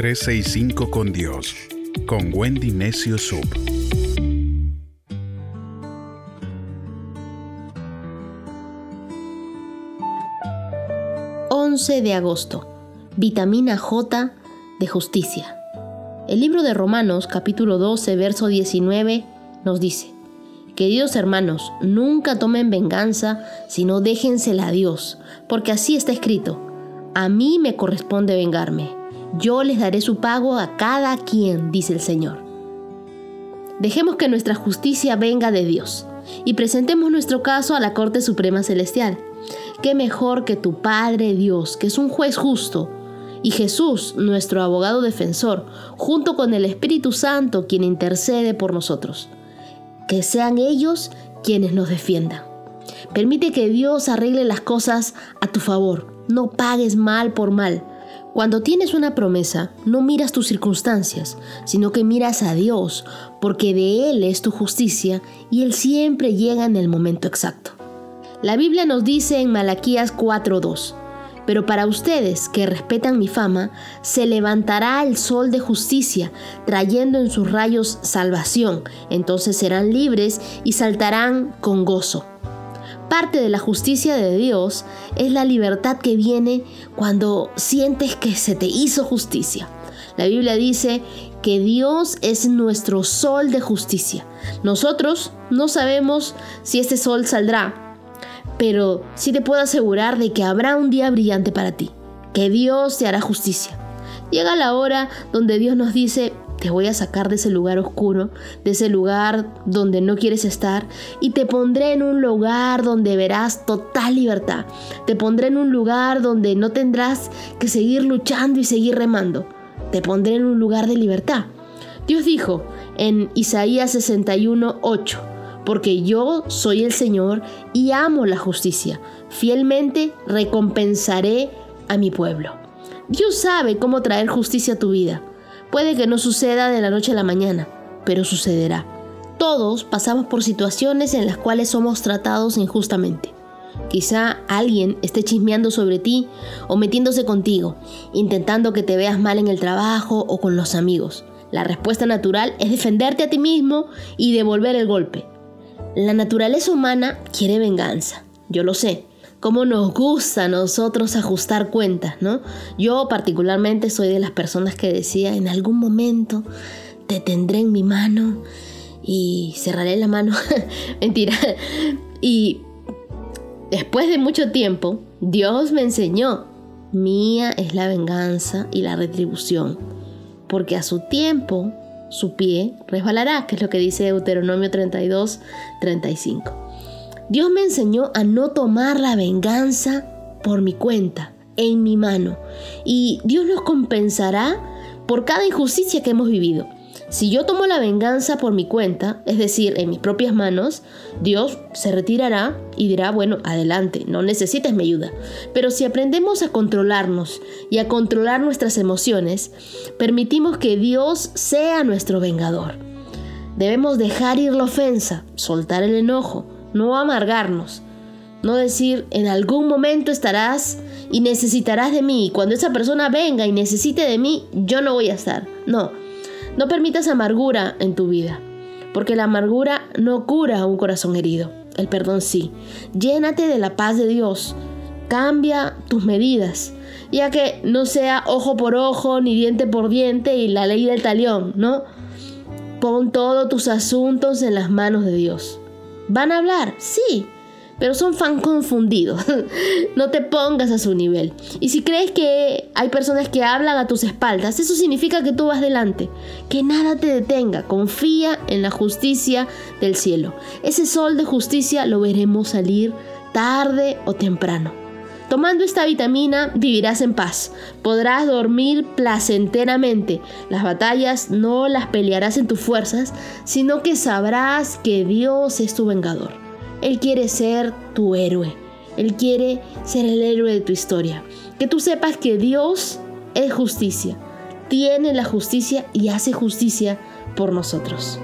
365 con Dios, con Wendy Necio Sub. ...11 de agosto... ...vitamina J de justicia... ...el libro de Romanos capítulo 12 verso 19... ...nos dice... Queridos hermanos, nunca tomen venganza, sino déjensela a Dios, porque así está escrito. A mí me corresponde vengarme. Yo les daré su pago a cada quien, dice el Señor. Dejemos que nuestra justicia venga de Dios y presentemos nuestro caso a la Corte Suprema Celestial. Qué mejor que tu Padre Dios, que es un juez justo, y Jesús, nuestro abogado defensor, junto con el Espíritu Santo, quien intercede por nosotros que sean ellos quienes nos defiendan. Permite que Dios arregle las cosas a tu favor. No pagues mal por mal. Cuando tienes una promesa, no miras tus circunstancias, sino que miras a Dios, porque de Él es tu justicia y Él siempre llega en el momento exacto. La Biblia nos dice en Malaquías 4:2, pero para ustedes que respetan mi fama, se levantará el sol de justicia, trayendo en sus rayos salvación. Entonces serán libres y saltarán con gozo. Parte de la justicia de Dios es la libertad que viene cuando sientes que se te hizo justicia. La Biblia dice que Dios es nuestro sol de justicia. Nosotros no sabemos si este sol saldrá, pero sí te puedo asegurar de que habrá un día brillante para ti, que Dios te hará justicia. Llega la hora donde Dios nos dice, te voy a sacar de ese lugar oscuro, de ese lugar donde no quieres estar, y te pondré en un lugar donde verás total libertad. Te pondré en un lugar donde no tendrás que seguir luchando y seguir remando. Te pondré en un lugar de libertad. Dios dijo en Isaías 61, 8, porque yo soy el Señor y amo la justicia. Fielmente recompensaré a mi pueblo. Dios sabe cómo traer justicia a tu vida. Puede que no suceda de la noche a la mañana, pero sucederá. Todos pasamos por situaciones en las cuales somos tratados injustamente. Quizá alguien esté chismeando sobre ti o metiéndose contigo, intentando que te veas mal en el trabajo o con los amigos. La respuesta natural es defenderte a ti mismo y devolver el golpe. La naturaleza humana quiere venganza, yo lo sé. Cómo nos gusta a nosotros ajustar cuentas, ¿no? Yo particularmente soy de las personas que decía, en algún momento te tendré en mi mano y cerraré la mano. Mentira. Y después de mucho tiempo, Dios me enseñó, mía es la venganza y la retribución, porque a su tiempo su pie resbalará, que es lo que dice Deuteronomio 32, 35. Dios me enseñó a no tomar la venganza por mi cuenta, en mi mano, y Dios nos compensará por cada injusticia que hemos vivido. Si yo tomo la venganza por mi cuenta, es decir, en mis propias manos, Dios se retirará y dirá, bueno, adelante, no necesitas mi ayuda. Pero si aprendemos a controlarnos y a controlar nuestras emociones, permitimos que Dios sea nuestro vengador. Debemos dejar ir la ofensa, soltar el enojo, no amargarnos. No decir, en algún momento estarás y necesitarás de mí, cuando esa persona venga y necesite de mí, yo no voy a estar. No, no permitas amargura en tu vida, porque la amargura no cura un corazón herido, el perdón sí. Llénate de la paz de Dios, cambia tus medidas, ya que no sea ojo por ojo ni diente por diente y la ley del talión, ¿no? Pon todos tus asuntos en las manos de Dios. ¿Van a hablar? Sí, pero son fan confundidos. no te pongas a su nivel. Y si crees que hay personas que hablan a tus espaldas, eso significa que tú vas delante. Que nada te detenga. Confía en la justicia del cielo. Ese sol de justicia lo veremos salir tarde o temprano. Tomando esta vitamina vivirás en paz, podrás dormir placenteramente, las batallas no las pelearás en tus fuerzas, sino que sabrás que Dios es tu vengador. Él quiere ser tu héroe. Él quiere ser el héroe de tu historia. Que tú sepas que Dios es justicia. Tiene la justicia y hace justicia por nosotros.